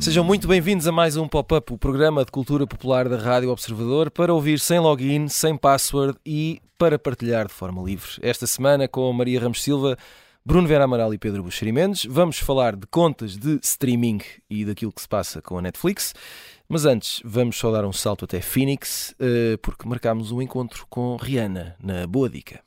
Sejam muito bem-vindos a mais um Pop-Up, o programa de cultura popular da Rádio Observador, para ouvir sem login, sem password e para partilhar de forma livre. Esta semana, com Maria Ramos Silva, Bruno Vera Amaral e Pedro Buxeri Mendes, vamos falar de contas de streaming e daquilo que se passa com a Netflix. Mas antes, vamos só dar um salto até Phoenix, eh, porque marcámos um encontro com Rihanna, na Boa Dica.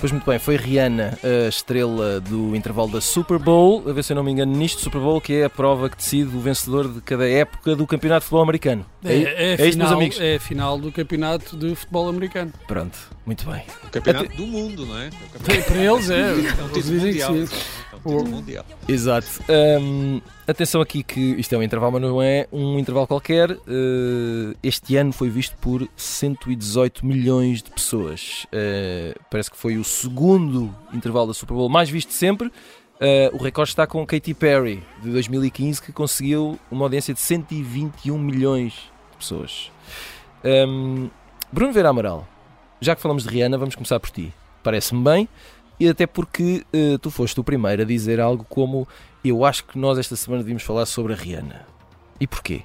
Pois muito bem, foi Rihanna a estrela do intervalo da Super Bowl, a ver se eu não me engano nisto, Super Bowl, que é a prova que decide o vencedor de cada época do Campeonato de Futebol Americano. É, é, é a isto, meus final, amigos? é a final do campeonato de futebol americano. Pronto, muito bem. O campeonato do mundo, não é? O Para campeonato para eles é. é um título dizem que mundial. Um título mundial. Exato. Hum, atenção aqui que isto é um intervalo, mas não é um intervalo qualquer. Uh, este ano foi visto por 118 milhões de pessoas. Uh, parece que foi o segundo intervalo da Super Bowl mais visto de sempre. Uh, o recorde está com Katy Perry, de 2015, que conseguiu uma audiência de 121 milhões de pessoas. Um, Bruno Vera Amaral, já que falamos de Rihanna, vamos começar por ti. Parece-me bem, e até porque uh, tu foste o primeiro a dizer algo como eu acho que nós esta semana devíamos falar sobre a Rihanna. E porquê?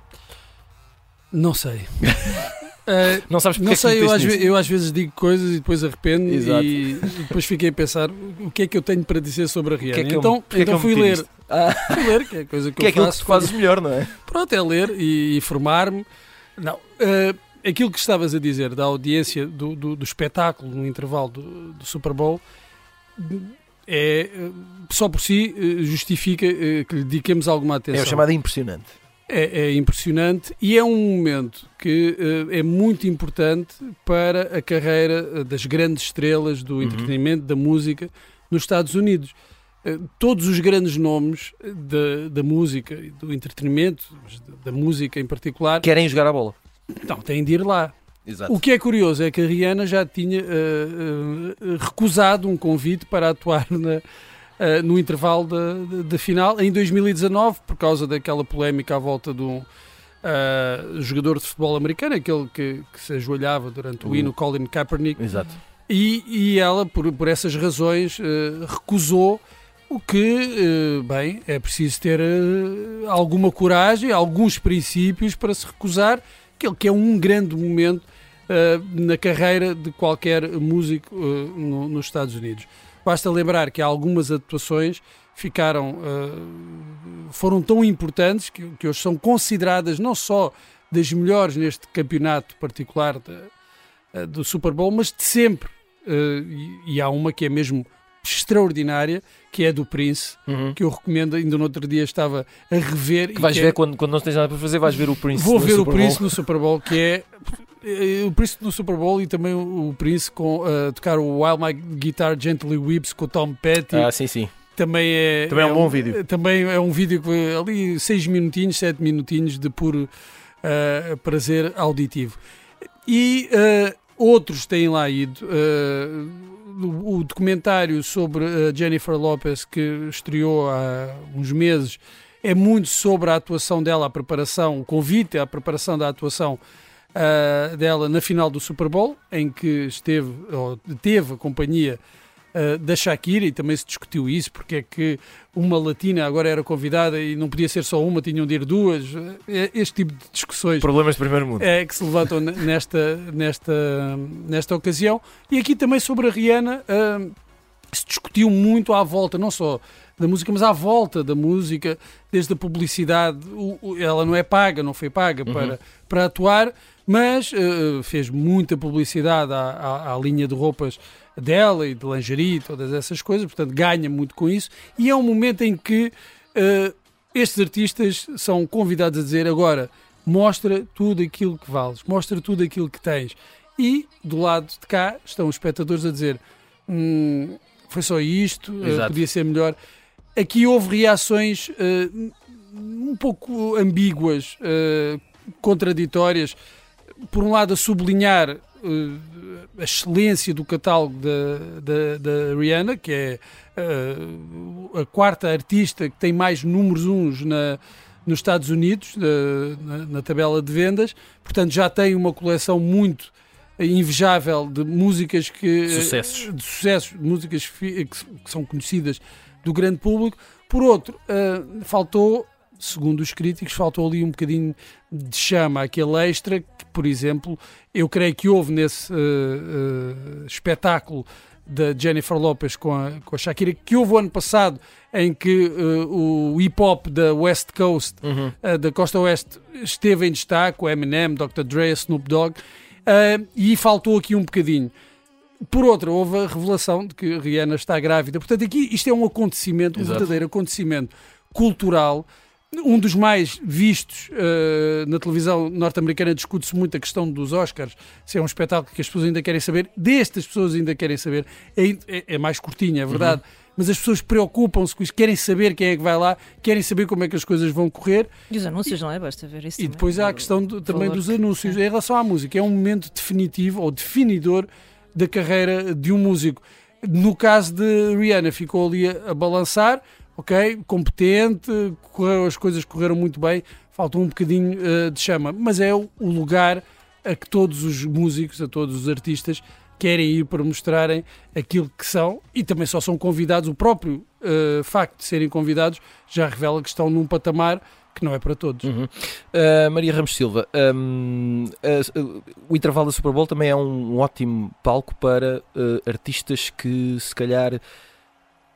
Não sei. Eh, Não sabes porque não é que sei, eu meteste às, ve- nisso? eu às vezes digo coisas e depois arrependo e, e depois fiquei a pensar o que é que eu tenho para dizer sobre a Rihanna. É que eu- então é que então eu fui ler? Ah, fui ler, que é a coisa que, que é eu que faço. tu fazes melhor, não é? Pronto, é ler e informar-me. Não, eh, aquilo que estavas a dizer da audiência do, do, do espetáculo no intervalo do, do Super Bowl é só por si eh, justifica eh, que lhe dediquemos alguma É atenção. o chamado impressionante. É, é impressionante e é um momento que eh, é muito importante para a carreira das grandes estrelas do Uhum. entretenimento, da música nos Estados Unidos. Todos os grandes nomes da, da música e do entretenimento, da- da música em particular, Querem jogar a bola. então, têm de ir lá. Exato. O que é curioso é que a Rihanna já tinha eh, eh, recusado um convite para atuar na- eh, no intervalo da, final em 2019, por causa daquela polémica à volta de um jogador de futebol americano, aquele que, que se ajoelhava durante o O- hino, Colin Kaepernick, Exato. e, e ela, por, por essas razões, recusou. O que, bem, é preciso ter alguma coragem, alguns princípios para se recusar, que, que é um grande momento na carreira de qualquer músico eh, no- nos Estados Unidos. Basta lembrar que algumas atuações ficaram, eh, foram tão importantes que, que hoje são consideradas não só das melhores neste campeonato particular eh, do Super Bowl, mas de sempre. Eh, e, e há uma que é mesmo extraordinária, que é do Prince, Uhum. que eu recomendo, ainda no outro dia estava a rever. Que vais que ver é- quando, quando não tens nada para fazer, vais ver o Prince. Vou ver o Super Prince Bowl. no Super Bowl, que é eh, o Prince no Super Bowl e também o Prince com eh, tocar o While My Guitar Gently Weeps com o Tom Petty. Ah, sim, sim. também é, Também é um bom vídeo. Também é um vídeo que ali seis minutinhos, sete minutinhos de puro eh, prazer auditivo. E eh, outros têm lá ido. eh, o, documentário sobre a Jennifer Lopez que estreou há uns meses é muito sobre a atuação dela, a preparação, o convite à preparação da atuação ah, dela na final do Super Bowl, em que esteve, ou teve a companhia ah, da Shakira e também se discutiu isso, porque é que uma latina agora era convidada e não podia ser só uma, tinham de ir duas. É Este tipo de discussões Problemas de primeiro mundo. é, que se levantam ne- nesta, nesta, nesta ocasião. E aqui também sobre a Rihanna ah, se discutiu muito à volta, não só da música, mas à volta da música, desde a publicidade. Ela não é paga, não foi paga para, para atuar, mas ah, fez muita publicidade à, à- à linha de roupas dela e de lingerie, todas essas coisas, portanto ganha muito com isso. E é um momento em que ah, estes artistas são convidados a dizer agora mostra tudo aquilo que vales, mostra tudo aquilo que tens. E do lado de cá estão os espectadores a dizer "Hum, foi só isto, Exato. podia ser melhor. Aqui houve reações um pouco ambíguas, contraditórias. Por um lado, a sublinhar eh, a excelência do catálogo da, Rihanna, que é eh, a quarta artista que tem mais números uns na, nos Estados Unidos, na, na- na tabela de vendas. Portanto, já tem uma coleção muito invejável de músicas que Sucessos. de sucessos, de músicas que, que são conhecidas do grande público. Por outro, eh, faltou, segundo os críticos, faltou ali um bocadinho de chama, aquele extra que, por exemplo, eu creio que houve nesse eh, eh, espetáculo da Jennifer Lopez com a, com a Shakira, que houve o ano passado, em que eh, o hip hop da West Coast Uhum. uh, da Costa Oeste esteve em destaque, o Eminem, Dr. Dre, Snoop Dogg, uh, e faltou aqui um bocadinho. Por outra, houve a revelação de que Rihanna está grávida. Portanto, aqui isto é um acontecimento, um Exato. verdadeiro acontecimento cultural. Um dos mais vistos uh, na televisão norte-americana discute-se muito a questão dos Oscars, se é um espetáculo que as pessoas ainda querem saber, destas pessoas ainda querem saber, é, é- é mais curtinho, é verdade, mas as pessoas preocupam-se com isso, querem saber quem é que vai lá, querem saber como é que as coisas vão correr, E os anúncios, não é? Basta ver isso. e também. depois há a questão do- também dos anúncios. Em relação à música, é um momento definitivo ou definidor da carreira de um músico. No caso de Rihanna, ficou ali a, a balançar, ok? Competente, as coisas correram muito bem, faltou um bocadinho eh, de chama. Mas é o, lugar a que todos os músicos, a todos os artistas querem ir para mostrarem aquilo que são e também só são convidados. O próprio eh, facto de serem convidados já revela que estão num patamar que não é para todos. Uhum. Uh, Maria Ramos Silva, um, uh, uh, o intervalo da Super Bowl também é um ótimo palco para uh, artistas que se calhar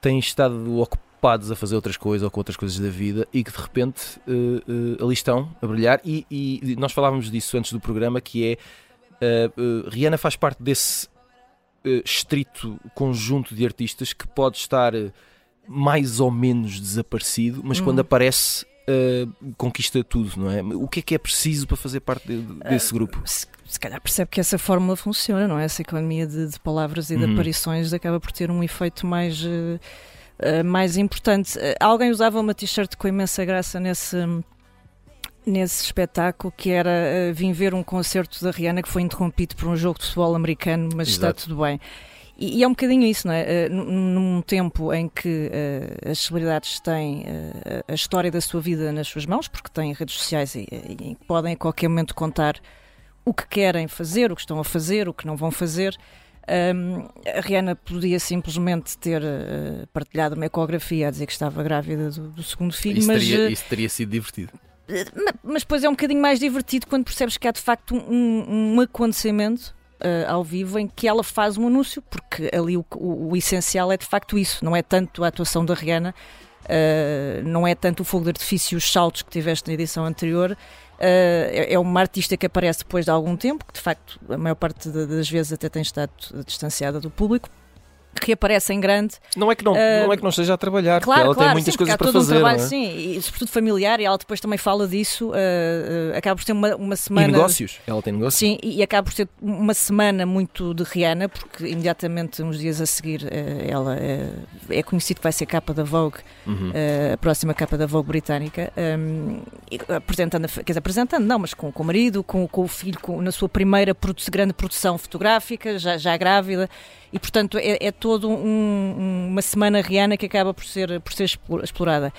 têm estado ocupados a fazer outras coisas ou com outras coisas da vida e que de repente uh, uh, ali estão a brilhar. E, e nós falávamos disso antes do programa, que é uh, uh, Rihanna faz parte desse uh, estrito conjunto de artistas que pode estar uh, mais ou menos desaparecido, mas Uhum. quando aparece uh, conquista tudo, não é? O que é que é preciso para fazer parte de- desse grupo? Se, se calhar percebe que essa fórmula funciona, não é? Essa economia de, de palavras e de Uhum. aparições acaba por ter um efeito mais, eh, eh, mais importante. Eh, alguém usava uma t-shirt com imensa graça nesse. Nesse espetáculo que era eh, vim ver um concerto da Rihanna que foi interrompido por um jogo de futebol americano, mas está Exato. tudo bem. E, é um bocadinho isso, não é? Num- tempo em que as celebridades têm a história da sua vida nas suas mãos, porque têm redes sociais e, e podem a qualquer momento contar o que querem fazer, o que estão a fazer, o que não vão fazer. Hum, a Rihanna podia simplesmente ter eh, partilhado uma ecografia a dizer que estava grávida do, do segundo filho, Isso, mas, teria, eh, isso teria sido divertido. ma- mas depois é um bocadinho mais divertido quando percebes que há de facto um, um acontecimento eh, ao vivo em que ela faz um anúncio, porque ali o, o- o essencial é de facto isso, não é tanto a atuação da Rihanna, eh, não é tanto o fogo de artifício e os saltos que tiveste na edição anterior. Eh, é- é uma artista que aparece depois de algum tempo, que de facto a maior parte da- das vezes até tem estado distanciada do público, que aparece em grande Não é que não, eh, não, é que não esteja a trabalhar, Claro, ela claro, tem muitas sim, coisas para fazer. um trabalho, é? sim, e sobretudo familiar, e ela depois também fala disso, eh, eh, acaba por ter uma, uma E semana. negócios? Ela tem negócios? Sim, e acaba por ter uma semana muito de Rihanna, porque imediatamente, uns dias a seguir, ela é conhecido que vai ser capa da Vogue, Uhum. a próxima capa da Vogue britânica, um, e apresentando, quer dizer, apresentando, não, mas com, com o marido, com, com o filho, com- na sua primeira produ- grande produção fotográfica, já, já grávida, e portanto é, é todo um- um- uma semana Rihanna que acaba por ser, por ser explo- explorada.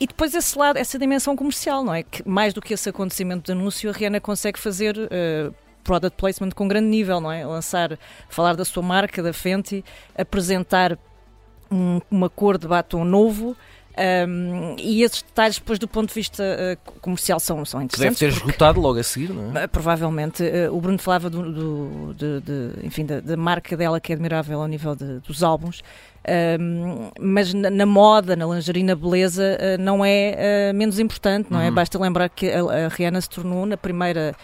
E depois esse lado, essa dimensão comercial, não é? Que mais do que esse acontecimento de anúncio, a Rihanna consegue fazer eh, product placement com grande nível, não é? Lançar, falar da sua marca, da Fenty, apresentar um- uma cor de batom novo. Um, e esses detalhes, depois, do ponto de vista eh, comercial, são, são Que deve interessantes. ter porque- esgotado logo a seguir, não é? Uh, Provavelmente. Uh, o Bruno falava do, do- de, de- enfim, da, da marca dela que é admirável ao nível de- dos álbuns. Um, mas na, na moda, na lingerie, na beleza, uh, não é uh, menos importante, não é? Uhum. Basta lembrar que a, a Rihanna se tornou na primeira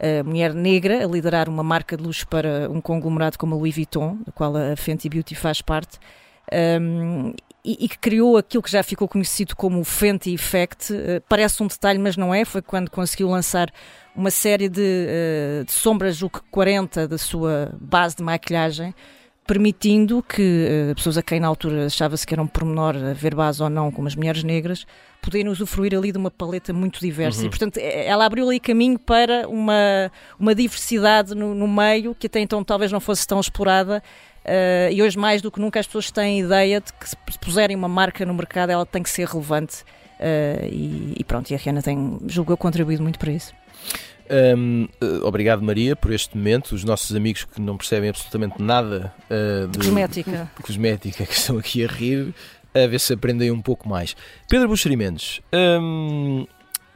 uh, mulher negra a liderar uma marca de luxo para um conglomerado como a Louis Vuitton, da qual a Fenty Beauty faz parte. Um, e, e que criou aquilo que já ficou conhecido como o Fenty Effect. Uh, parece um detalhe, mas não é. Foi quando conseguiu lançar uma série de, eh, de sombras, que 40 da sua base de maquilhagem, permitindo que eh, pessoas a quem na altura achava-se que era um pormenor haver base ou não, como as mulheres negras, poderem usufruir ali de uma paleta muito diversa. Uhum. E, portanto, eh, ela abriu ali caminho para uma, uma diversidade no, no meio que até então talvez não fosse tão explorada. eh, e hoje, mais do que nunca, as pessoas têm a ideia de que se puserem uma marca no mercado, ela tem que ser relevante. eh, e, e pronto, e a Rihanna tem, julgo eu, contribuído muito para isso. Hum, eh, obrigado, Maria, por este momento. Os nossos amigos que não percebem absolutamente nada eh, de Cosmética. de cosmética que estão aqui a rir, a ver se aprendem um pouco mais. Pedro Buxeri Mendes, hum,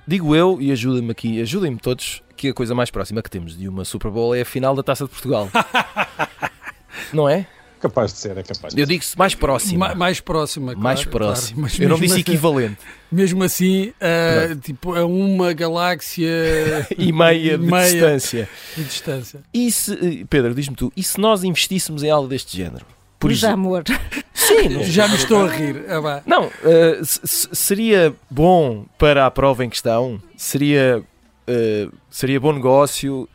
digo eu, e ajudem-me aqui, ajudem-me todos, que a coisa mais próxima que temos de uma Super Bowl é a final da Taça de Portugal. não é? Capaz de ser, é capaz de Eu ser. digo-se mais próxima. Ma- mais próxima. claro, mais claro. próxima. Mas eu não mesmo disse assim- equivalente. Mesmo assim, ah, tipo, a uma galáxia E meia de meia distância. de distância. E se, eh, Pedro, diz-me tu, e se nós investíssemos em algo deste género? Por exemplo, amor. sim, não- Já me estou a rir. Ah. Não, se- se- seria bom para a prova em questão? Seria, eh, seria bom negócio?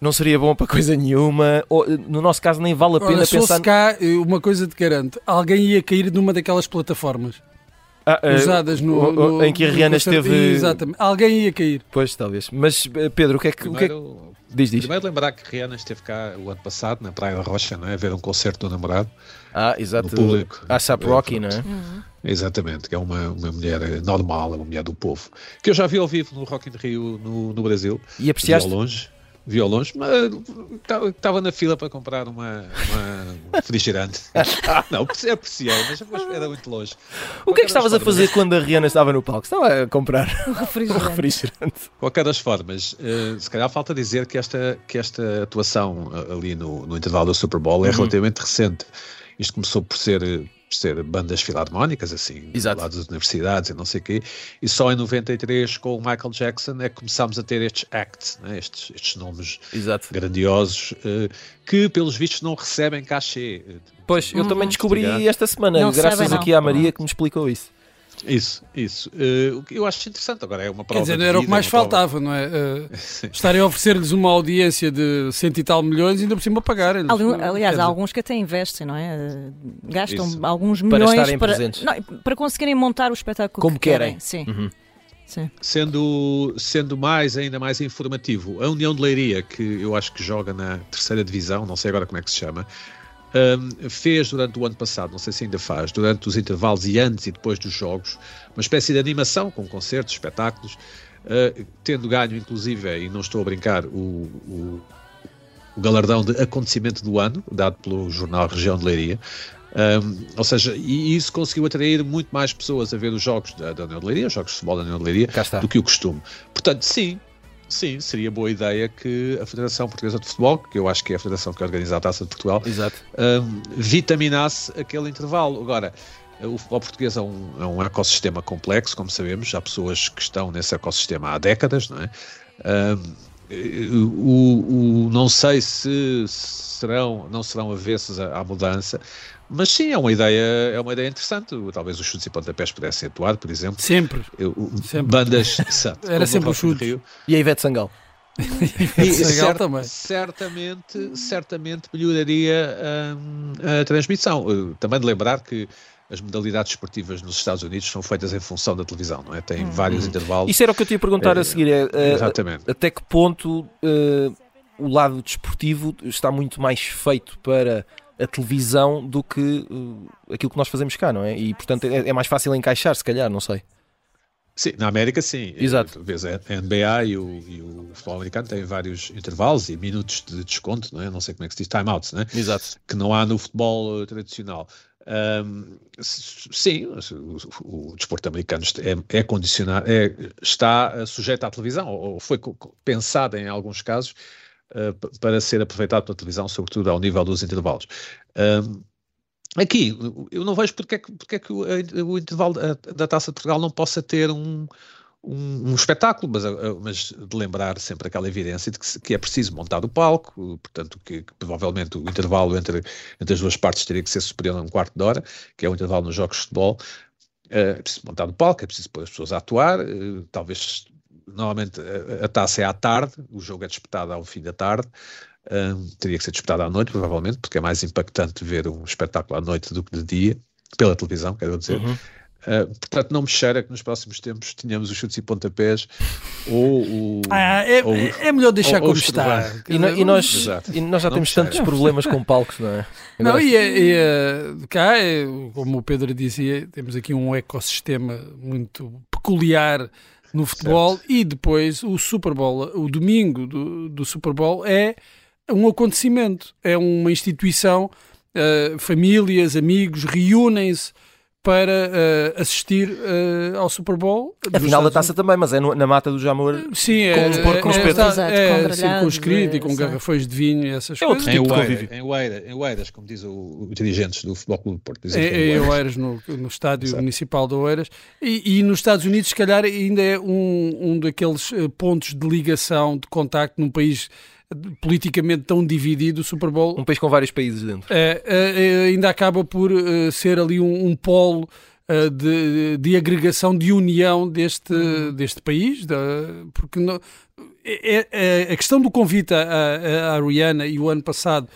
Não seria bom para coisa nenhuma? Ou, eh, no nosso caso, nem vale a pena Olha, se pensar. fosse cá, uma coisa te garanto: alguém ia cair numa daquelas plataformas Ah, eh, usadas no, no- em que a Rihanna esteve. Exatamente. Alguém ia cair. Pois, talvez. Mas, Pedro, o que é que. O que é que... Diz, diz. primeiro lembrar que Rihanna esteve cá o ano passado, na Praia da Rocha, não é? a ver um concerto do namorado. Ah, exato. no público. A Sap Rocky, não é? Exatamente, que é uma, uma mulher normal, uma mulher do povo. Que eu já vi ao vivo no Rock in Rio, no, no Brasil. E Vi ao apreciaste? longe. Vi ao longe, mas estava na fila para comprar uma, uma um refrigerante. Não, apreciei, mas era muito longe. O que é que estavas a fazer quando a Rihanna estava no palco? Estava a comprar Um um refrigerante. refrigerante. De qualquer das formas, eh, se calhar falta dizer que esta, que esta atuação eh, ali no, no intervalo do Super Bowl é Uhum. relativamente recente. Isto começou por ser, eh, ser bandas filarmónicas, assim, Exato. lá das universidades e não sei o quê, e só em 93, com o Michael Jackson, é que começámos a ter estes acts, né, estes, estes nomes Exato. grandiosos, eh, que pelos vistos não recebem cachê. Pois, eu também descobri esta semana, Não graças sabem, aqui à Maria que me explicou isso. Isso, isso. O que eu acho interessante agora é uma prova. Quer dizer, era o que mais uma prova- faltava, não é? Eh, estarem a oferecer-lhes uma audiência de cento e tal milhões e ainda por cima pagar. Eles- Ali- quer Aliás, há alguns que até investem, não é? Gastam Isso. alguns Para milhões estarem para, presentes. não, para conseguirem montar o espetáculo Como que querem. Sim. Uhum. Sim. Sendo, sendo mais, ainda mais informativo, a União de Leiria, que eu acho que joga na terceira divisão, não sei agora como é que se chama, hum, fez durante o ano passado, não sei se ainda faz, durante os intervalos e antes e depois dos jogos, uma espécie de animação com concertos, espetáculos, uh, tendo ganho, inclusive, e não estou a brincar, o, o, o galardão de acontecimento do ano, dado pelo jornal Região de Leiria. Um, ou seja, e isso conseguiu atrair muito mais pessoas a ver os jogos da, da União de Leiria, os jogos de futebol da União de Leiria, do que o costume. Portanto, sim, sim, seria boa ideia que a Federação Portuguesa de Futebol, que eu acho que é a federação que organiza a Taça de Portugal, um, vitaminasse aquele intervalo. Agora, o futebol português é um, é um ecossistema complexo, como sabemos, há pessoas que estão nesse ecossistema há décadas, não é? Um, o, o- não sei se serão, não serão avessos à, à mudança, mas sim, é uma ideia, é uma ideia interessante. Talvez os chutes e pontapés pudessem atuar, por exemplo. Sempre. Eu- Sempre. Bandas. exato, Era sempre o. Rio. E a Ivete Sangal? E Senegal cer- também. certamente, certamente melhoraria hum, a transmissão. Uh, Também de lembrar que as modalidades esportivas nos Estados Unidos são feitas em função da televisão, não é? Tem vários intervalos. Isso era o que eu te ia perguntar É, a seguir. É, é, Exatamente. até que ponto eh, o lado desportivo está muito mais feito para a televisão do que eh, aquilo que nós fazemos cá, não é? E portanto é, é mais fácil encaixar, se calhar, não sei. Sim, na América sim. Exato. Vês, a NBA e o, e o futebol americano têm vários intervalos e minutos de desconto, não é? Não sei como é que se diz, timeouts, não é? Exato. que não há no futebol eh, tradicional. S- sim, o, o- desporto americano é, é condicionado, é, está eh, sujeito à televisão, ou foi pensado em alguns casos eh, para ser aproveitado pela televisão, sobretudo ao nível dos intervalos. Ahm, aqui, eu não vejo porque é que, porque é que o, eh, o intervalo da, da Taça de Portugal não possa ter um, um, um espetáculo, mas, uh, mas de lembrar sempre aquela evidência de que, que é preciso montar o palco, portanto, que, que provavelmente o intervalo entre, entre as duas partes teria que ser superior a um quarto de hora, que é o intervalo nos jogos de futebol. Uh, é preciso montar o palco, é preciso pôr as pessoas a atuar, talvez. Normalmente a, a taça é à tarde, o jogo é disputado ao fim da tarde, um, teria que ser disputado à noite, provavelmente, porque é mais impactante ver um espetáculo à noite do que de dia, pela televisão, quero dizer. Uhum. Uh, portanto, não me cheira que nos próximos tempos tenhamos os chutes e pontapés ou o. Ah, é, ou- é melhor deixar ou- ou como está. E, no- e nós, Exato. e nós já Não temos tantos problemas com palcos, não é? Não, Agora- e, é- e é- cá, é, como o Pedro dizia, temos aqui um ecossistema muito peculiar no futebol e depois o Super Bowl, o domingo do, do Super Bowl é um acontecimento, é uma instituição, eh, famílias, amigos reúnem-se para eh, assistir eh, ao Super Bowl. A final da taça também, mas é no- na mata do Jamor. Sim, é, Com os porcos, é, com os é, é, é, com sim, grelhados, com escrito e é, com garrafões de vinho e essas É outro coisas. Em tipo de Oeiras, convívio. em, Oeiras, em Oeiras, como diz o, o dirigente do Futebol Clube do Porto. dizem É, é em em Oeiras. Oeiras, no, no estádio Exato. municipal de Oeiras. E, e nos Estados Unidos, se calhar, ainda é um, um daqueles eh, pontos de ligação, de contacto num país politicamente tão dividido, o Super Bowl Um país com vários países dentro. é, é, é, ainda acaba por eh, ser ali um, um polo eh, de, de agregação, de união deste, deste país, da- porque não- é- é- a questão do convite à, à, Rihanna e o ano passado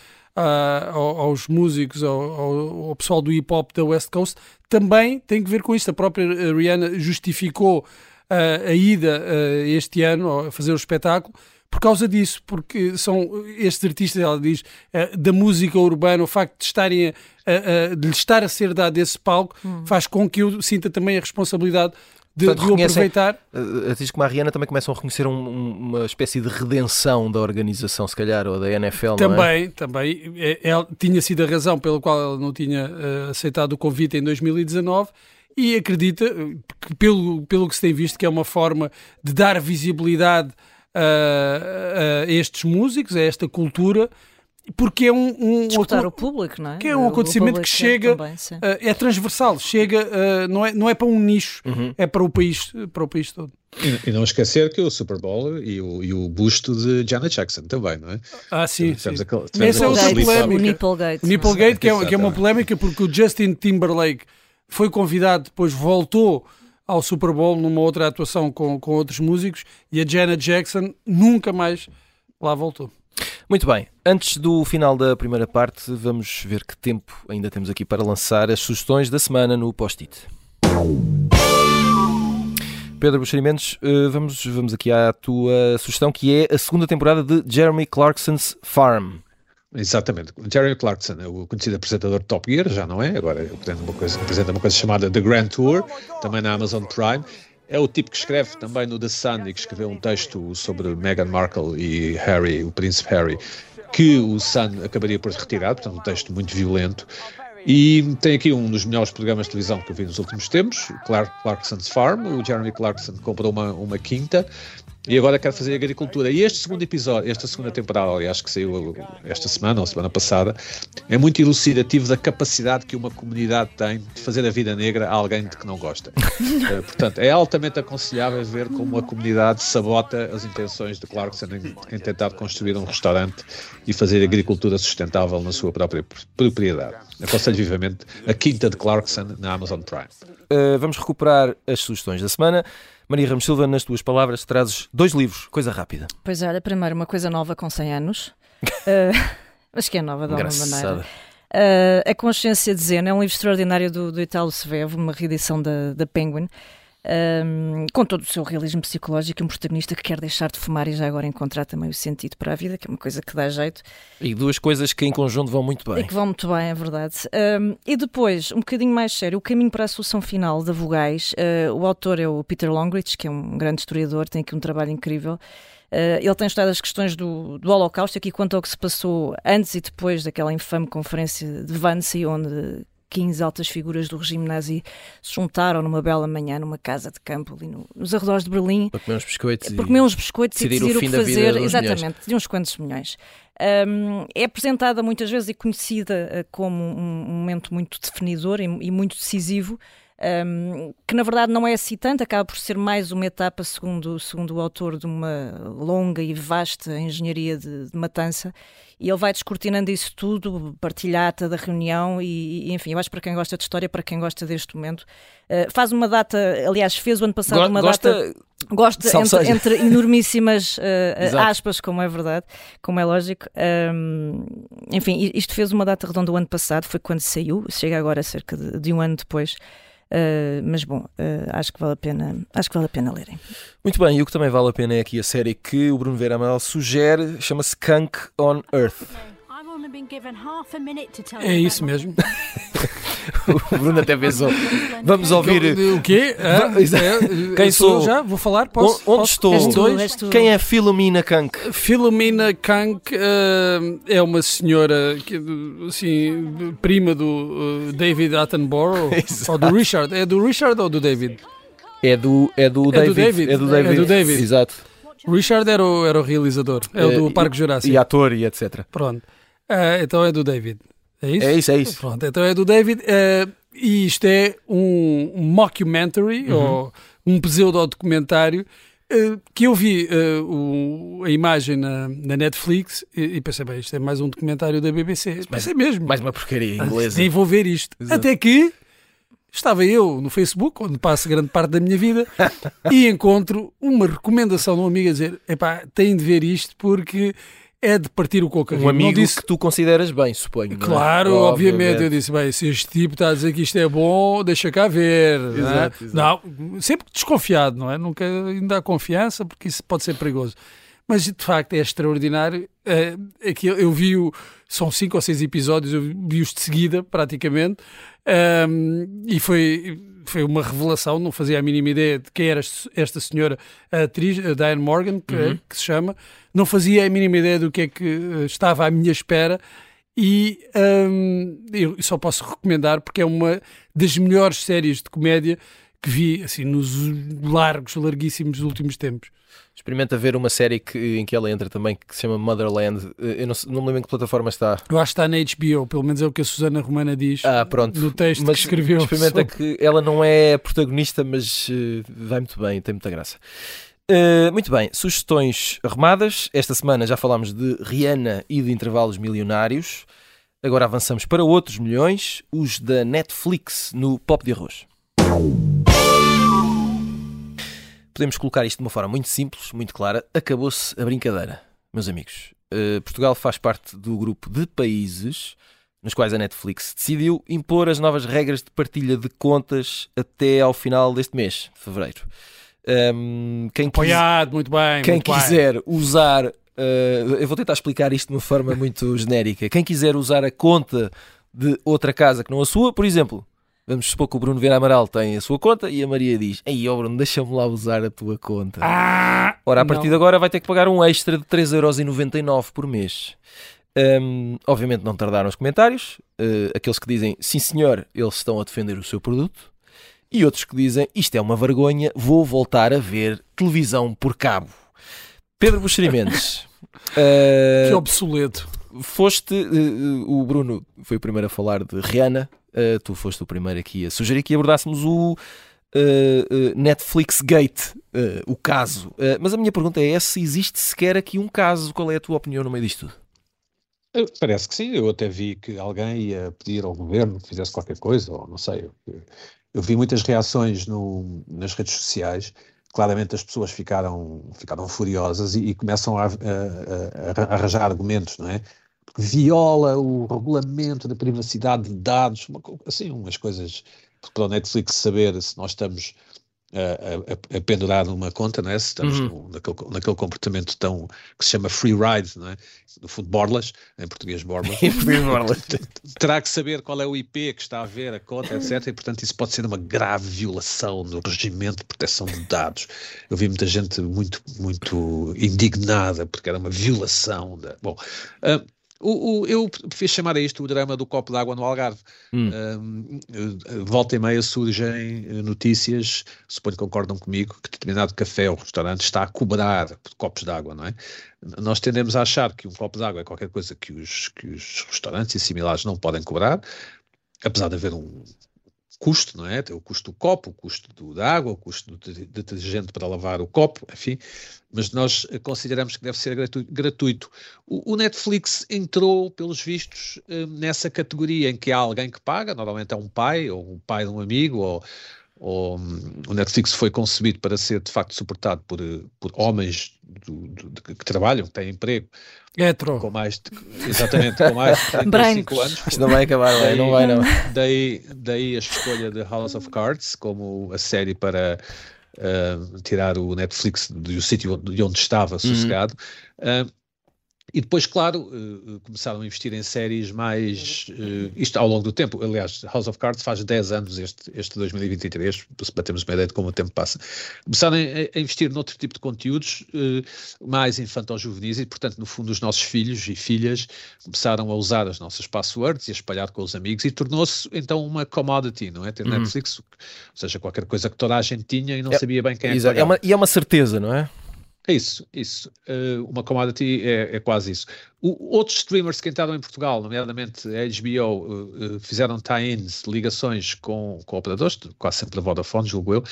ao- aos músicos, ao, ao- ao pessoal do hip hop da West Coast, também tem que ver com isto. A própria eh, Rihanna justificou ah, a ida ah, este ano a fazer o espetáculo por causa disso, porque são estes artistas, ela diz, eh, da música urbana, o facto de estarem a, a- a- de lhe estar a ser dado esse palco, faz com que eu sinta também a responsabilidade de, Portanto, de aproveitar. Uh, Artistas como a Rihanna também começam a reconhecer um- um- uma espécie de redenção da organização, se calhar, ou da NFL, não é? Também, também. É, ela tinha sido a razão pela qual ela não tinha eh, aceitado o convite em 2019 e acredita eh, que, pelo, pelo que se tem visto, que é uma forma de dar visibilidade a, a estes músicos, a esta cultura, porque é um, um o público, não é? que é um O acontecimento que chega- também, sim. eh, é transversal, chega, eh, não, é, não é para um nicho, Uhum. é para o país, para o país todo. E, e não esquecer que o Super Bowl e o, e o busto de Janet Jackson também, não é? Ah, sim. sim. Tivemos tivemos Essa é outra polémica. O Nipplegate. O Nipplegate, que é, que é uma polémica porque o Justin Timberlake foi convidado, depois voltou ao Super Bowl numa outra atuação com, com outros músicos e a Janet Jackson nunca mais lá voltou. Muito bem, antes do final da primeira parte, vamos ver que tempo ainda temos aqui para lançar as sugestões da semana no post-it. Pedro Buxerimentos, eh, vamos, vamos aqui à tua sugestão, que é a segunda temporada de Jeremy Clarkson's Farm. Exatamente. Jeremy Clarkson é o conhecido apresentador de Top Gear, já não é? Agora apresenta uma coisa, apresenta uma coisa chamada The Grand Tour, também na Amazon Prime. É o tipo que escreve também no The Sun e que escreveu um texto sobre Meghan Markle e Harry, o príncipe Harry, que o Sun acabaria por retirar, portanto um texto muito violento. E tem aqui um dos melhores programas de televisão que eu vi nos últimos tempos, Clark, Clarkson's Farm. O Jeremy Clarkson comprou uma, uma quinta e agora quer fazer agricultura. E este segundo episódio, esta segunda temporada, aliás, que saiu esta semana ou semana passada, é muito elucidativo da capacidade que uma comunidade tem de fazer a vida negra a alguém de que não gosta. Eh, portanto, é altamente aconselhável ver como a comunidade sabota as intenções de Clarkson em, em tentar construir um restaurante e fazer agricultura sustentável na sua própria propriedade. Aconselho vivamente a Quinta de Clarkson na Amazon Prime. Uh, vamos recuperar as sugestões da semana. Maria Ramos Silva, nas tuas palavras, trazes dois livros, coisa rápida. Pois olha, primeiro uma coisa nova com 100 anos. Eh, mas que é nova de alguma maneira. Eh, a Consciência de Zen é um livro extraordinário do, do Italo Svevo, uma reedição da, da Penguin, ehm, com todo o seu realismo psicológico, um protagonista que quer deixar de fumar e já agora encontrar também o sentido para a vida, que é uma coisa que dá jeito. E duas coisas que em conjunto vão muito E bem. que vão muito bem, é verdade. Um, e depois, um bocadinho mais sério, o caminho para a solução final da Vogais. Uh, o autor é o Peter Longridge, que é um grande historiador, tem aqui um trabalho incrível. Uh, ele tem estudado as questões do, do Holocausto, aqui quanto ao que se passou antes e depois daquela infame conferência de Wannsee, onde 15 altas figuras do regime nazi se juntaram numa bela manhã numa casa de campo ali no- nos arredores de Berlim Para comer uns biscoitos para e... comer uns biscoitos e decidir o o, fim que fazer. Exatamente, de uns quantos milhões. Um, é apresentada muitas vezes e conhecida uh, como um, um momento muito definidor e, e muito decisivo. Um, que na verdade não é excitante, acaba por ser mais uma etapa, segundo, segundo o autor, de uma longa e vasta engenharia de, de matança, e ele vai descortinando isso tudo, partilha a ata da reunião, e, e, enfim, eu acho para quem gosta de história, para quem gosta deste momento, uh, faz uma data, aliás, fez o ano passado Go- uma gosta... data Gosto entre, entre enormíssimas uh, aspas, como é verdade, como é lógico. Um, enfim, isto fez uma data redonda o ano passado, foi quando saiu, chega agora cerca de, de um ano depois. Uh, mas bom, uh, acho que vale a pena, acho que vale a pena lerem. Muito bem, e o que também vale a pena é aqui a série que o Bruno Vera Amaral sugere, chama-se Kunk on Earth. I've only been given half a minute to tell É you isso mesmo. o Bruno até pensou. Vamos ouvir. O quê? Ah, é, Quem sou já? Vou falar? Posso? onde Posso? estou? És tu, dois. és tu. Quem é Filomena Kunk? Filomena Kank ah, é uma senhora que, assim, prima do ah, David Attenborough Exato. ou do Richard. É do Richard ou do David? É do, é do, É do David, David. É do David. É do David. Exato. O Richard era o, era o realizador. É o Eh, do e- Parque Jurássico. E ator e etc. Pronto. Ah, então é do David. É isso? É isso, é isso. Pronto, então é do David. eh, e isto é um, um mockumentary, Uhum. ou um pseudo-documentário, eh, que eu vi eh, o- a imagem na, na Netflix e, e pensei, bem, isto é mais um documentário da BBC. Pensei mesmo. Mais uma porcaria inglesa. Nem vou ver isto. Exato. Até que estava eu no Facebook, onde passo grande parte da minha vida, e encontro uma recomendação de um amigo a dizer: epá, têm de ver isto porque é de partir o rir." Um Não amigo disse, que tu consideras bem, suponho. é? Claro, obviamente. Eu disse, bem, se este tipo está a dizer que isto é bom, deixa cá ver. não é? Exato, exato. Não, sempre desconfiado, não é? Nunca ainda há confiança, porque isso pode ser perigoso. Mas de facto é extraordinário. É, é que eu, eu vi, o, são cinco ou seis episódios, eu vi-os de seguida, praticamente, Ahm, e foi, foi uma revelação. Não fazia a mínima ideia de quem era esta senhora, a atriz, a Diane Morgan, que, Uhum. que se chama. Não fazia a mínima ideia do que é que eh, estava à minha espera. E hum, eu só posso recomendar porque é uma das melhores séries de comédia que vi assim nos largos, larguíssimos últimos tempos. Experimenta ver uma série que- em que ela entra também, que se chama Motherland. Eh, Eu não, não me lembro em que plataforma está. Eu acho que está na HBO, pelo menos é o que a Susana Romana diz Ah, pronto. no texto Mas que escreveu. experimenta sobre- que ela não é protagonista, mas eh, vai muito bem, tem muita graça. Eh, muito bem, sugestões arrumadas. Esta semana já falámos de Rihanna e de intervalos milionários. Agora avançamos para outros milhões, os da Netflix no Pop de Arroz. Podemos colocar isto de uma forma muito simples, muito clara. Acabou-se a brincadeira, meus amigos. Eh, Portugal faz parte do grupo de países nos quais a Netflix decidiu impor as novas regras de partilha de contas até ao final deste mês, de fevereiro. Ahm, quem quis- Apoiado, muito bem. quem muito bem. quiser usar, eh, eu vou tentar explicar isto de uma forma muito genérica. Quem quiser usar a conta de outra casa que não a sua, por exemplo, vamos supor que o Bruno Vera Amaral tem a sua conta e a Maria diz: Ei, ó Bruno, deixa-me lá usar a tua conta. Ah, Ora, a partir não. de agora vai ter que pagar um extra de 3,99€ por mês. Hum, obviamente não tardaram os comentários. Uh, aqueles que dizem sim senhor, eles estão a defender o seu produto. E outros que dizem isto é uma vergonha, vou voltar a ver televisão por cabo. Pedro Buxeri Mendes. uh, Que obsoleto. foste, uh, o Bruno foi o primeiro a falar de Rihanna, uh, tu foste o primeiro aqui a sugerir que abordássemos o uh, Netflix Gate, o caso. Mas a minha pergunta é se existe sequer aqui um caso, qual é a tua opinião no meio disto tudo? Parece que sim, eu até vi que alguém ia pedir ao governo que fizesse qualquer coisa, ou não sei. Eu, eu vi muitas reações no- nas redes sociais. Claramente as pessoas ficaram, ficaram furiosas e, e começam a, a- a- a arranjar argumentos, não é? Viola o regulamento da privacidade de dados, uma assim, umas coisas para o Netflix saber se nós estamos a, a- a pendurar numa conta, não é? Se estamos Uhum. no- naquele, naquele comportamento tão que se chama free ride, não é? No fundo, borlas, em português borlas. terá que saber qual é o IP que está a ver a conta, etc. E, portanto, isso pode ser uma grave violação do regimento de proteção de dados. Eu vi muita gente muito, muito indignada porque era uma violação da. Bom. ah, o, o- eu fiz chamar a isto o drama do copo d'água no Algarve. Hum. Um, eh, volta e meia surgem eh, notícias, suponho que concordam comigo, que determinado café ou restaurante está a cobrar copos d'água, não é? Nós tendemos a achar que um copo d'água é qualquer coisa que os, que os restaurantes e similares não podem cobrar, apesar de haver um custo, não é? Tem o custo do copo, o custo do, da água, o custo do de- detergente para lavar o copo, enfim, mas nós eh, consideramos que deve ser gratu- gratuito. O, o Netflix entrou, pelos vistos, eh, nessa categoria em que há alguém que paga, normalmente é um pai, ou um pai de um amigo, ou, ou, o Netflix foi concebido para ser de facto suportado por, eh, por homens do- do- de- que trabalham, que têm emprego, Hetero. com mais de, exatamente, com mais de 35 Brancos. anos. Isto não vai acabar, não é? não vai não. Daí, daí a escolha de House of Cards como a série para uh, tirar o Netflix do sítio onde- de onde estava sossegado. Uh, e depois, claro, uh, começaram a investir em séries mais. uh, isto ao longo do tempo. Aliás, House of Cards faz 10 anos este, este 2023, se batemos uma ideia de como o tempo passa. Começaram a, investir noutro tipo de conteúdos mais infantil-juvenis e, portanto, no fundo, os nossos filhos e filhas começaram a usar as nossas passwords e a espalhar com os amigos e tornou-se então uma commodity, não é? Ter Netflix, ou seja, qualquer coisa que toda a gente tinha e não É, sabia bem quem é que. É e é uma certeza, não é? É isso, isso. Uh, uma commodity é, é quase isso. O- outros streamers que entraram em Portugal, nomeadamente a HBO, uh, uh, fizeram tie-ins, ligações com, com operadores, quase sempre da Vodafone, julgo eu,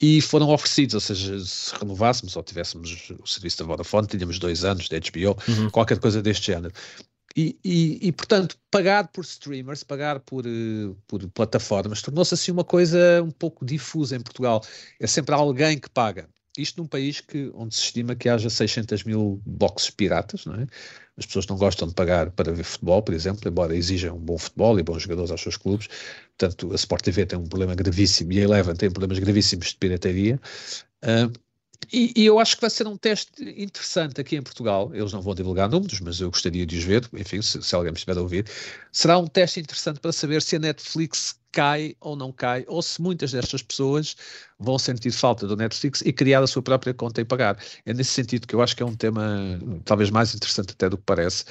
e foram oferecidos, ou seja, se renovássemos ou tivéssemos o serviço da Vodafone, tínhamos dois anos de HBO, qualquer coisa deste género. E, e- e, portanto, pagar por streamers, pagar por, eh, por plataformas, tornou-se assim uma coisa um pouco difusa em Portugal. É sempre alguém que paga. Isto num país que, onde se estima que haja 600 mil boxes piratas, não é? As pessoas não gostam de pagar para ver futebol, por exemplo, embora exijam um bom futebol e bons jogadores aos seus clubes. Portanto, a Sport TV tem um problema gravíssimo e a Eleven tem problemas gravíssimos de pirataria. Ah, e, e eu acho que vai ser um teste interessante aqui em Portugal. Eles não vão divulgar números, mas eu gostaria de os ver. Enfim, se, se alguém me estiver a ouvir, será um teste interessante para saber se a Netflix cai ou não cai, ou se muitas destas pessoas vão sentir falta do Netflix e criar a sua própria conta e pagar. É nesse sentido que eu acho que é um tema talvez mais interessante até do que parece.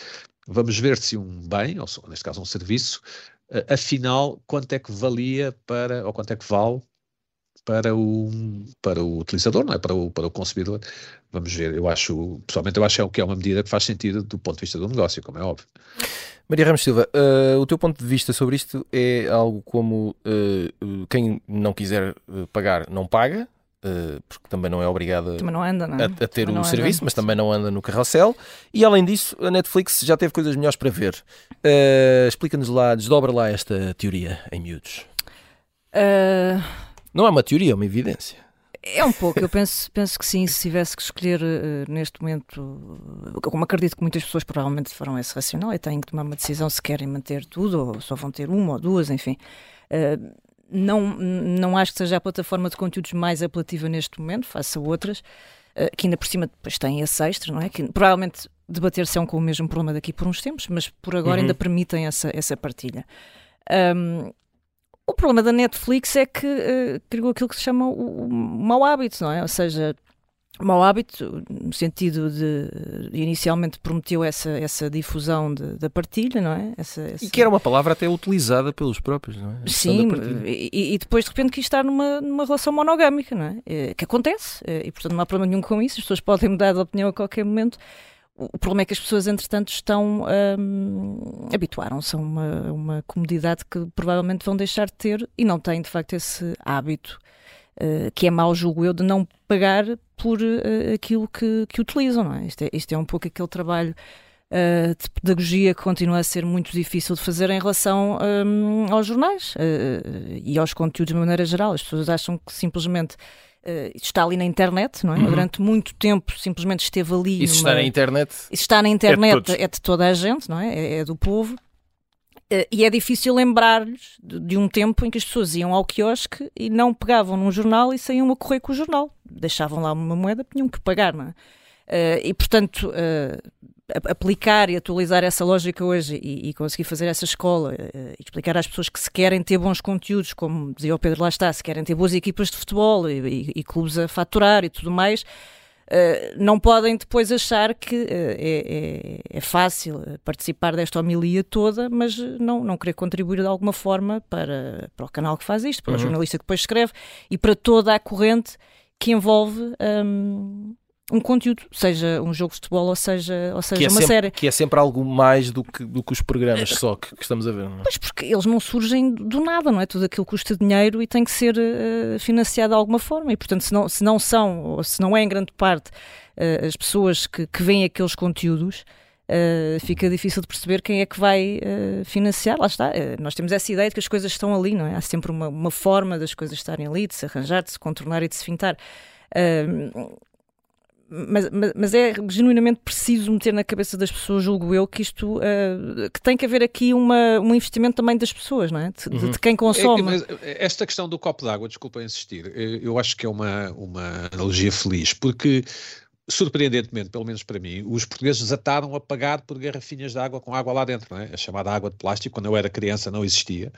Vamos ver se um bem, ou neste caso um serviço, eh, afinal, quanto é que valia para, ou quanto é que vale para o, para o utilizador, não é? Para o, para o consumidor. Vamos ver, eu acho, pessoalmente, eu acho que é uma medida que faz sentido do ponto de vista do negócio, como é óbvio. Maria Ramos Silva, eh, o teu ponto de vista sobre isto é algo como eh, quem não quiser eh, pagar não paga, eh, porque também não é obrigado Também não anda, não é? a, a ter Também o não anda. serviço, mas também não anda no carrossel. E além disso, a Netflix já teve coisas melhores para ver. Eh, Explica-nos lá, desdobra lá esta teoria em miúdos. Ah, Não é uma teoria, é uma evidência. É um pouco, eu penso, penso que sim, se tivesse que escolher eh, neste momento, como acredito que muitas pessoas provavelmente farão esse racional e têm que tomar uma decisão se querem manter tudo ou só vão ter uma ou duas, enfim. Eh, não, não acho que seja a plataforma de conteúdos mais apelativa neste momento, face a outras, eh, que ainda por cima depois têm esse extra, não é? Que provavelmente debater-se-ão com o mesmo problema daqui por uns tempos, mas por agora Uhum. ainda permitem essa, essa partilha. Ahm, o problema da Netflix é que eh, criou aquilo que se chama o, o mau hábito, não é? Ou seja, mau hábito no sentido de inicialmente prometeu essa, essa difusão de- da partilha, não é? Essa, E essa- que era uma palavra até utilizada pelos próprios, não é? Sim, e, e depois de repente que isto está numa, numa relação monogâmica, não é? Eh, Que acontece, eh, e portanto não há problema nenhum com isso, as pessoas podem mudar de opinião a qualquer momento. O problema é que as pessoas, entretanto, estão hum, habituaram-se a uma, uma comodidade que provavelmente vão deixar de ter e não têm, de facto, esse hábito, eh, que é mau, julgo eu, de não pagar por eh, aquilo que, que utilizam, não é? Isto, é? isto é um pouco aquele trabalho uh, de pedagogia que continua a ser muito difícil de fazer em relação um, aos jornais uh, e aos conteúdos de maneira geral. As pessoas acham que simplesmente uh, está ali na internet, não é? Uhum. Durante muito tempo simplesmente esteve ali. Isso numa- está na internet. isso está na internet, todos. é de, toda a gente, não é? É, é do povo. Eh, E é difícil lembrar-lhes de, de um tempo em que as pessoas iam ao quiosque e não pegavam num jornal e saíam a correr com o jornal. Deixavam lá uma moeda, tinham que pagar, não é? Eh, e, portanto, aplicar e atualizar essa lógica hoje e, e conseguir fazer essa escola eh, e explicar às pessoas que se querem ter bons conteúdos, como dizia o Pedro lá está, se querem ter boas equipas de futebol e, e- e clubes a faturar e tudo mais, Uh, não podem depois achar que uh, é, é- é fácil participar desta homilia toda, mas não, não querer contribuir de alguma forma para, para o canal que faz isto, para Uhum. o jornalista que depois escreve e para toda a corrente que envolve um, um conteúdo, seja um jogo de futebol ou seja, ou seja é, uma sempre, série. que é sempre algo mais do que, do que os programas só que, que estamos a ver. Não é? Pois porque eles não surgem do nada, não é? Tudo aquilo custa dinheiro e tem que ser eh, financiado de alguma forma. E, portanto, se não, se não são, ou se não é em grande parte, eh, as pessoas que, que veem aqueles conteúdos, uh, fica difícil de perceber quem é que vai uh, financiar. Lá está, uh, nós temos essa ideia de que as coisas estão ali, não é? Há sempre uma, uma forma das coisas estarem ali, de se arranjar, de se contornar e de se fintar. Mas, mas, mas, é genuinamente preciso meter na cabeça das pessoas, julgo eu, que isto uh, que tem que haver aqui uma, um investimento também das pessoas, não é? De, uhum. de quem consome. É, esta questão do copo d'água, desculpa insistir, eu acho que é uma, uma analogia feliz, porque surpreendentemente, pelo menos para mim, os portugueses desataram a pagar por garrafinhas de água com água lá dentro, não é? A chamada água de plástico, quando eu era criança não existia.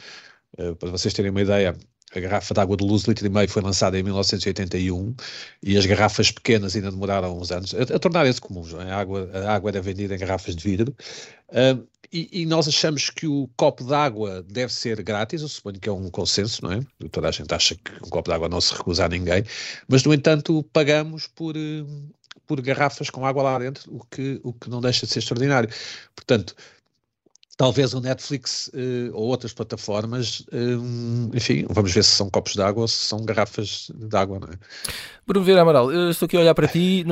Uh, para vocês terem uma ideia, a garrafa de água de luz, litro e meio, foi lançada em 1981 e as garrafas pequenas ainda demoraram uns anos a, a tornarem-se comuns. É? A, água, a água era vendida em garrafas de vidro. E, e, nós achamos que o copo de água deve ser grátis, eu suponho que é um consenso, não é? Toda a gente acha que um copo de água não se recusa a ninguém, mas no entanto pagamos por, por garrafas com água lá dentro, o que, o que não deixa de ser extraordinário. Portanto, talvez o Netflix uh, ou outras plataformas, um, enfim, vamos ver se são copos de água ou se são garrafas de água, não é? Bruno Vieira Amaral, eu estou aqui a olhar para ti,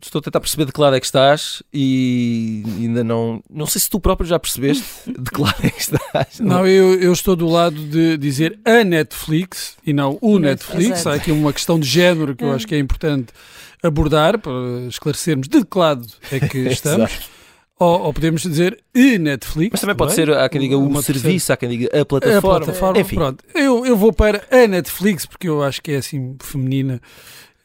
estou a tentar perceber de que lado é que estás e ainda não, não sei se tu próprio já percebeste de que lado é que estás. Não, não eu, eu estou do lado de dizer a Netflix e não o Netflix, Exato. há aqui uma questão de género que eu acho que é importante abordar para esclarecermos de que lado é que estamos. Ou, ou, podemos dizer e Netflix. Mas também pode é? ser, há quem diga o serviço, há quem diga a plataforma. A plataforma, Enfim. pronto. Eu, eu vou para a Netflix porque eu acho que é assim feminina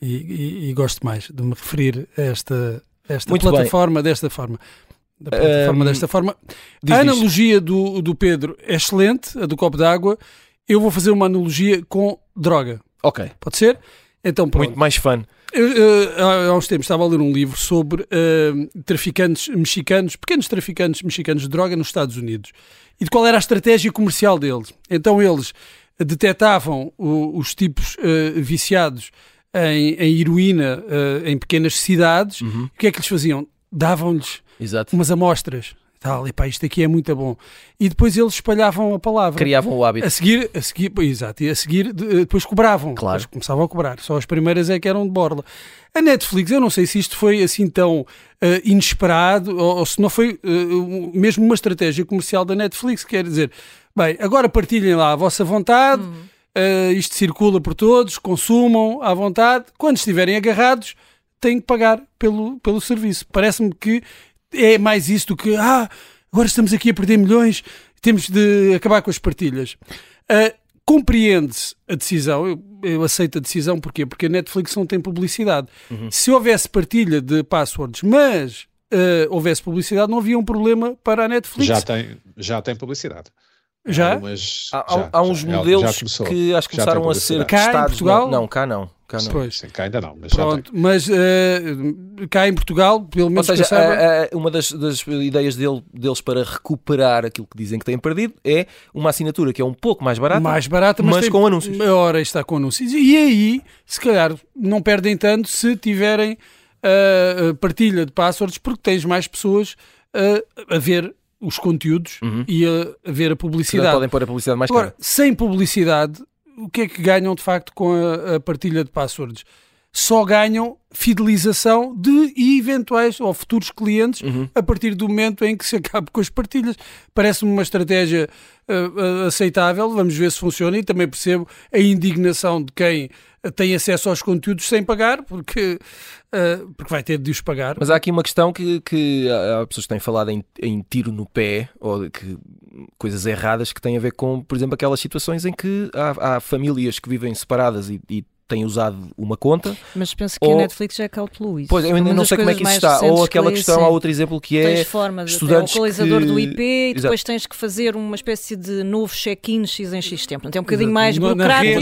e, e, e gosto mais de me referir a esta, esta plataforma bem. desta forma. Da plataforma um, desta forma. A analogia do, do Pedro é excelente, a do copo d'água. Eu vou fazer uma analogia com droga. Ok. Pode ser? Então pronto. Muito mais fã. Eu, eu, há uns tempos estava a ler um livro sobre uh, traficantes mexicanos, pequenos traficantes mexicanos de droga nos Estados Unidos e de qual era a estratégia comercial deles. Então eles detectavam o, os tipos uh, viciados em, em heroína uh, em pequenas cidades. Uhum. O que é que lhes faziam? Davam-lhes umas amostras tal, epá, isto aqui é muito bom. E depois eles espalhavam a palavra. Criavam o hábito. A seguir, a seguir exato, e a seguir depois cobravam. Claro. Depois começavam a cobrar. Só as primeiras é que eram de borla. A Netflix, eu não sei se isto foi assim tão uh, inesperado ou, ou, se não foi uh, mesmo uma estratégia comercial da Netflix, quer dizer, bem, agora partilhem lá a vossa vontade, hum. uh, isto circula por todos, consumam à vontade, quando estiverem agarrados, têm que pagar pelo, pelo serviço. Parece-me que é mais isso do que ah, agora estamos aqui a perder milhões, temos de acabar com as partilhas. Uh, Compreende-se a decisão, eu, eu, aceito a decisão, porquê? Porque a Netflix não tem publicidade. Uhum. Se houvesse partilha de passwords, mas uh, houvesse publicidade, não havia um problema para a Netflix. Já tem, já tem publicidade. Já? Há, já, há, uns já, modelos que acho que começaram a ser cá em Portugal. Não, cá não. Cá não. Pois. Cá ainda não, mas Pronto, mas uh, cá em Portugal, pelo menos Ou seja, a, a, uma das, das ideias dele, deles para recuperar aquilo que dizem que têm perdido é uma assinatura que é um pouco mais barata, mais barata mas, mas tem, com anúncios. Ora, está com anúncios. E aí, se calhar, não perdem tanto se tiverem uh, partilha de passwords, porque tens mais pessoas uh, a ver os conteúdos uhum. e a, a, ver a publicidade. podem pôr a publicidade mais Agora, cara. sem publicidade, o que é que ganham de facto com a, a partilha de passwords? Só ganham fidelização de eventuais ou futuros clientes uhum. a partir do momento em que se acabe com as partilhas. Parece-me uma estratégia uh, aceitável, vamos ver se funciona e também percebo a indignação de quem tem acesso aos conteúdos sem pagar, porque, uh, porque vai ter de os pagar. Mas há aqui uma questão que, que há pessoas que têm falado em, em tiro no pé, ou que coisas erradas que têm a ver com, por exemplo, aquelas situações em que há, há famílias que vivem separadas e, e têm usado uma conta. Mas penso que ou... a Netflix já calculou isso. Pois, eu ainda não sei como é que isso está. Ou aquela questão, há outro exemplo que é. Tens forma de estudantes ter um localizador que... do IP e depois Exato. tens que fazer uma espécie de novo check-in X em X tempo. Então é um bocadinho mais burocrático.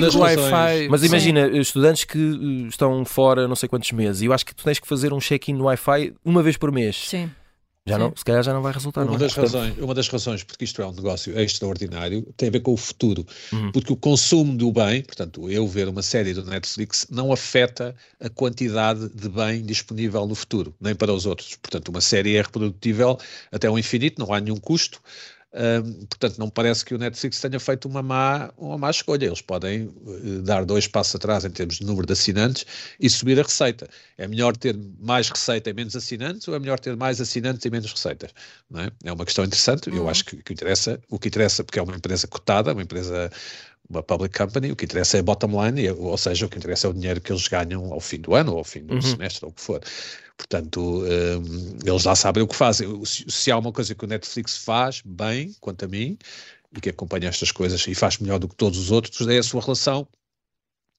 Mas imagina, sim. estudantes que eh, estão fora não sei quantos meses e eu acho que tu tens que fazer um check-in no Wi-Fi uma vez por mês. Sim. Já não, se calhar já não vai resultar. Uma, não é? das razões, uma das razões porque isto é um negócio extraordinário tem a ver com o futuro. Uhum. Porque o consumo do bem, portanto, eu ver uma série do Netflix, não afeta a quantidade de bem disponível no futuro, nem para os outros. Portanto, uma série é reprodutível até ao infinito, não há nenhum custo. Hum, portanto, não parece que o Netflix tenha feito uma má, uma má escolha. Eles podem eh, dar dois passos atrás em termos de número de assinantes e subir a receita. É melhor ter mais receita e menos assinantes ou é melhor ter mais assinantes e menos receitas? É? é uma questão interessante. Eu acho que, que interessa, o que interessa, porque é uma empresa cotada, uma empresa uma public company, o que interessa é bottom line, ou seja, o que interessa é o dinheiro que eles ganham ao fim do ano, ou ao fim do semestre, ou o que for. Portanto, hum, eles lá sabem o que fazem. Se, se há uma coisa que o Netflix faz bem, quanto a mim, e que acompanha estas coisas e faz melhor do que todos os outros, é a sua relação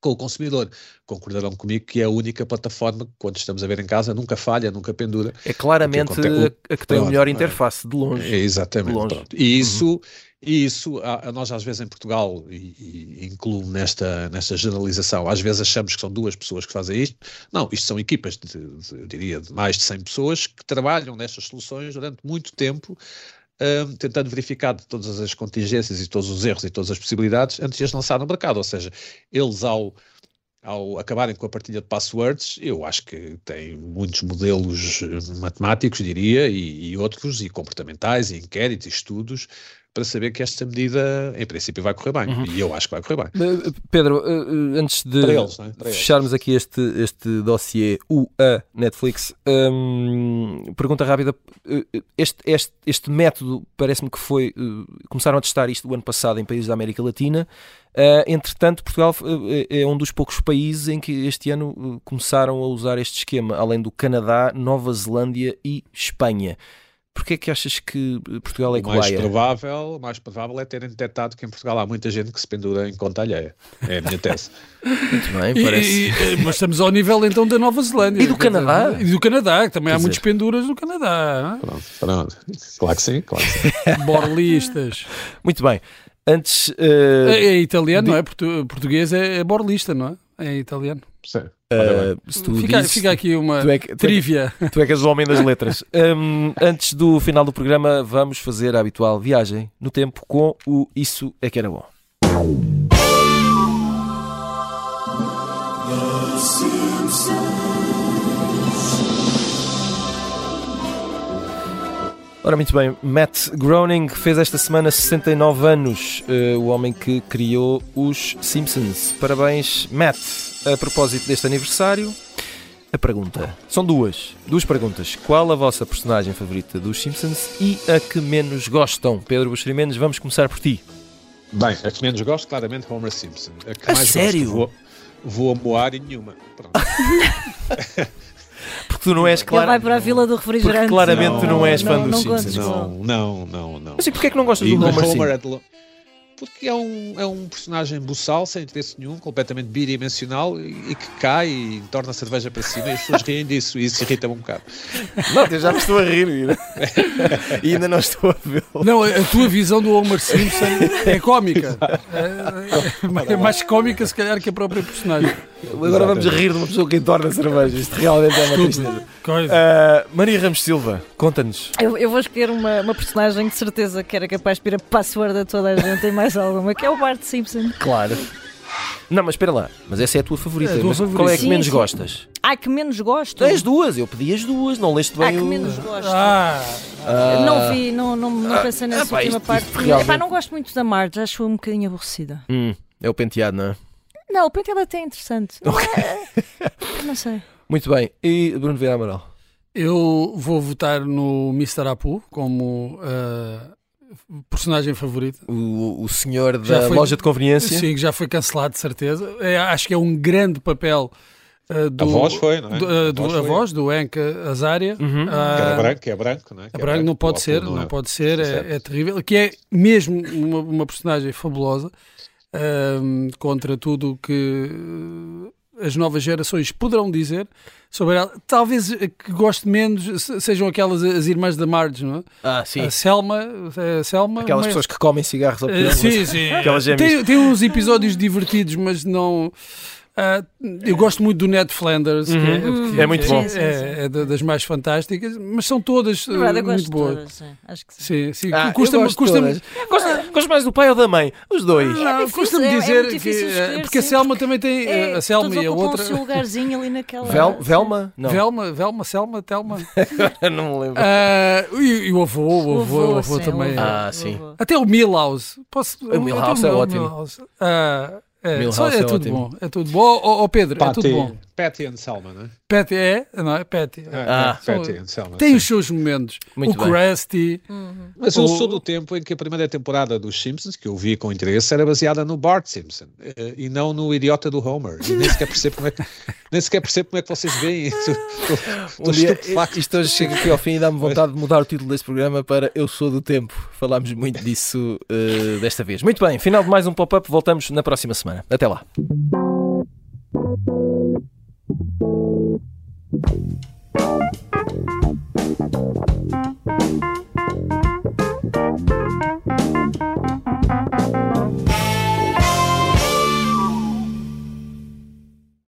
com o consumidor. Concordarão comigo que é a única plataforma que, quando estamos a ver em casa, nunca falha, nunca pendura. É claramente O que a que tem a melhor é. interface, de longe. É, exatamente. longe. pronto. E isso, e isso a, a nós às vezes em Portugal, e, e incluo nesta, nesta generalização, às vezes achamos que são duas pessoas que fazem isto. Não, isto são equipas, de, de- eu diria, de mais de 100 pessoas que trabalham nestas soluções durante muito tempo, hum, tentando verificar todas as contingências e todos os erros e todas as possibilidades antes de as lançar no mercado. Ou seja, eles ao ao acabarem com a partilha de passwords, eu acho que têm muitos modelos eh, matemáticos, diria, e, e outros, e comportamentais, e inquéritos, e estudos, para saber que esta medida, em princípio, vai correr bem. E eu acho que vai correr bem. Uh, Pedro, uh, uh, antes de eles, é? Fecharmos aqui este, este dossiê UA Netflix, hum, pergunta rápida: este, este, este método parece-me que foi. começaram a testar isto o ano passado em países da América Latina. Uh, entretanto, Portugal é um dos poucos países em que este ano começaram a usar este esquema, além do Canadá, Nova Zelândia e Espanha. Porquê é que achas que Portugal é O mais provável, o mais provável é terem detectado que em Portugal há muita gente que se pendura em conta alheia. É a minha tese. Muito bem, parece. e- e- mas estamos ao nível então da Nova Zelândia. E do Canadá? E do Canadá, que também Quer há muitas penduras no Canadá. Pronto, pronto. Claro que sim, claro que sim. Borlistas. Muito bem. Antes. uh, É, é italiano, não é? Portu- português é, é borlista, não é? É italiano. Sim. Bem. uh, Fica, dizes- fica aqui uma tu é que- tu é que- trivia. Tu é que és o homem das letras. Hum, antes do final do programa, vamos fazer a habitual viagem no tempo com o Isso é que era bom. Ora, muito bem, Matt Groening fez esta semana 69 anos, eh, o homem que criou os Simpsons. Parabéns, Matt. A propósito deste aniversário, a pergunta. São duas. Duas perguntas. Qual a vossa personagem favorita dos Simpsons e a que menos gostam? Pedro Buxeri Mendes, vamos começar por ti. Bem, a que menos gosto, claramente, Homer Simpson. A que A mais sério? gosto, vou, vou a moar e nenhuma. Pronto. Porque tu não és Ele claro. vai para a Vila do Refrigerante. Claramente tu não és fã dos não Simpsons. Não, não, não, não. Mas e porquê é que não gostas E do o Homer, Homer sim? é de lo- Porque é um, é um personagem buçal, sem interesse nenhum, completamente bidimensional e, e que cai e torna a cerveja para cima e as pessoas riem disso e isso irrita-me um bocado. Não, eu já me estou a rir e ainda não estou a vê-lo. Não, a tua visão do Homer Simpson é cómica. É, é mais cómica, se calhar, que a própria personagem. Agora vamos rir de uma pessoa que entorna cerveja. Isto realmente é uma tristeza. Ah, Maria Ramos Silva, conta-nos. Eu, eu vou escolher uma, uma personagem de certeza que era capaz de pedir a password a toda a gente e mais alguma, que é o Bart Simpson. Claro. Não, mas espera lá. Mas essa é a tua favorita. É a tua mas favorita. Qual é que Sim, menos sim. gostas? Ai, que menos gosto. As duas. Eu pedi as duas. Não leste bem Ah, que o... menos gosto. Ah, Ah, Não vi, não, não, não pensei nessa ah, última isto- parte. isto realmente- Epá, não gosto muito da Marge, acho um bocadinho aborrecida. Hum, é o penteado, não é? Não, o penteado até é interessante. Não, é... não sei. Muito bem. E Bruno Vieira Amaral? eu vou votar no Mr. Apu como ah, personagem favorito. O, o senhor da foi- loja de conveniência? Sim, que já foi cancelado, de certeza. É, acho que é um grande papel ah, do, A voz foi, não é? do, do- A voz a foi. voz do Enka Azaria. Uhum. Ah, Que era branco, é branco, não é? Que A é branco não pode ser, não, é. pode ser, é, é terrível. Que é mesmo uma, uma personagem fabulosa contra tudo o que eh, as novas gerações poderão dizer sobre ela. Talvez a que goste menos se- sejam aquelas as irmãs da Marge, não é? Ah, sim. A Selma, a Selma Aquelas mas- pessoas que comem cigarros ao Eh, peso. Sim, sim. Aquelas gêmeas. Tem, tem uns episódios divertidos, mas não. Ah, eu gosto muito do Ned Flanders, que é, Uhum. que É muito que bom. Sim, sim, É, é da- das mais fantásticas, mas são todas Na verdade, ah, eu muito boas. todas, sim. Acho que sim. Sim, sim. Ah, custa, gosto custa. Gosto, mais do pai ou da mãe? Os dois. Não, difícil, custa-me é- é dizer muito que. escolher, porque a sim, Selma também tem. É, a Selma e a outra. seu lugarzinho ali naquela. Vel, Velma? Não, Velma, Velma, Selma, Telma. não me lembro. Ah, e, e o avô, o avô, o avô sim, também. o avô, Ah, o sim. Até o Milhouse. Posso, O Milhouse é ótimo. É, só é, é tudo ótimo. bom. É tudo bom. Ó ó, Pedro, é Patty, tudo bom. Patty and Selma, não é? Patty é, não é? Patty. É, Ah. é, Patty and Selma. Tem sim. os seus momentos. Muito o bem. Krusty. Mas eu O- sou do tempo em que a primeira temporada dos Simpsons, que eu vi com interesse, era baseada no Bart Simpson eh, e não no idiota do Homer. E nem sequer percebo como é que, nem sequer percebo como é que vocês veem isso. Um dia, isto hoje chega aqui ao fim e dá-me vontade de mudar o título deste programa para Eu Sou do Tempo. Falámos muito disso eh, desta vez. Muito bem, final de mais um pop-up. Voltamos na próxima semana. Até lá. Thank you.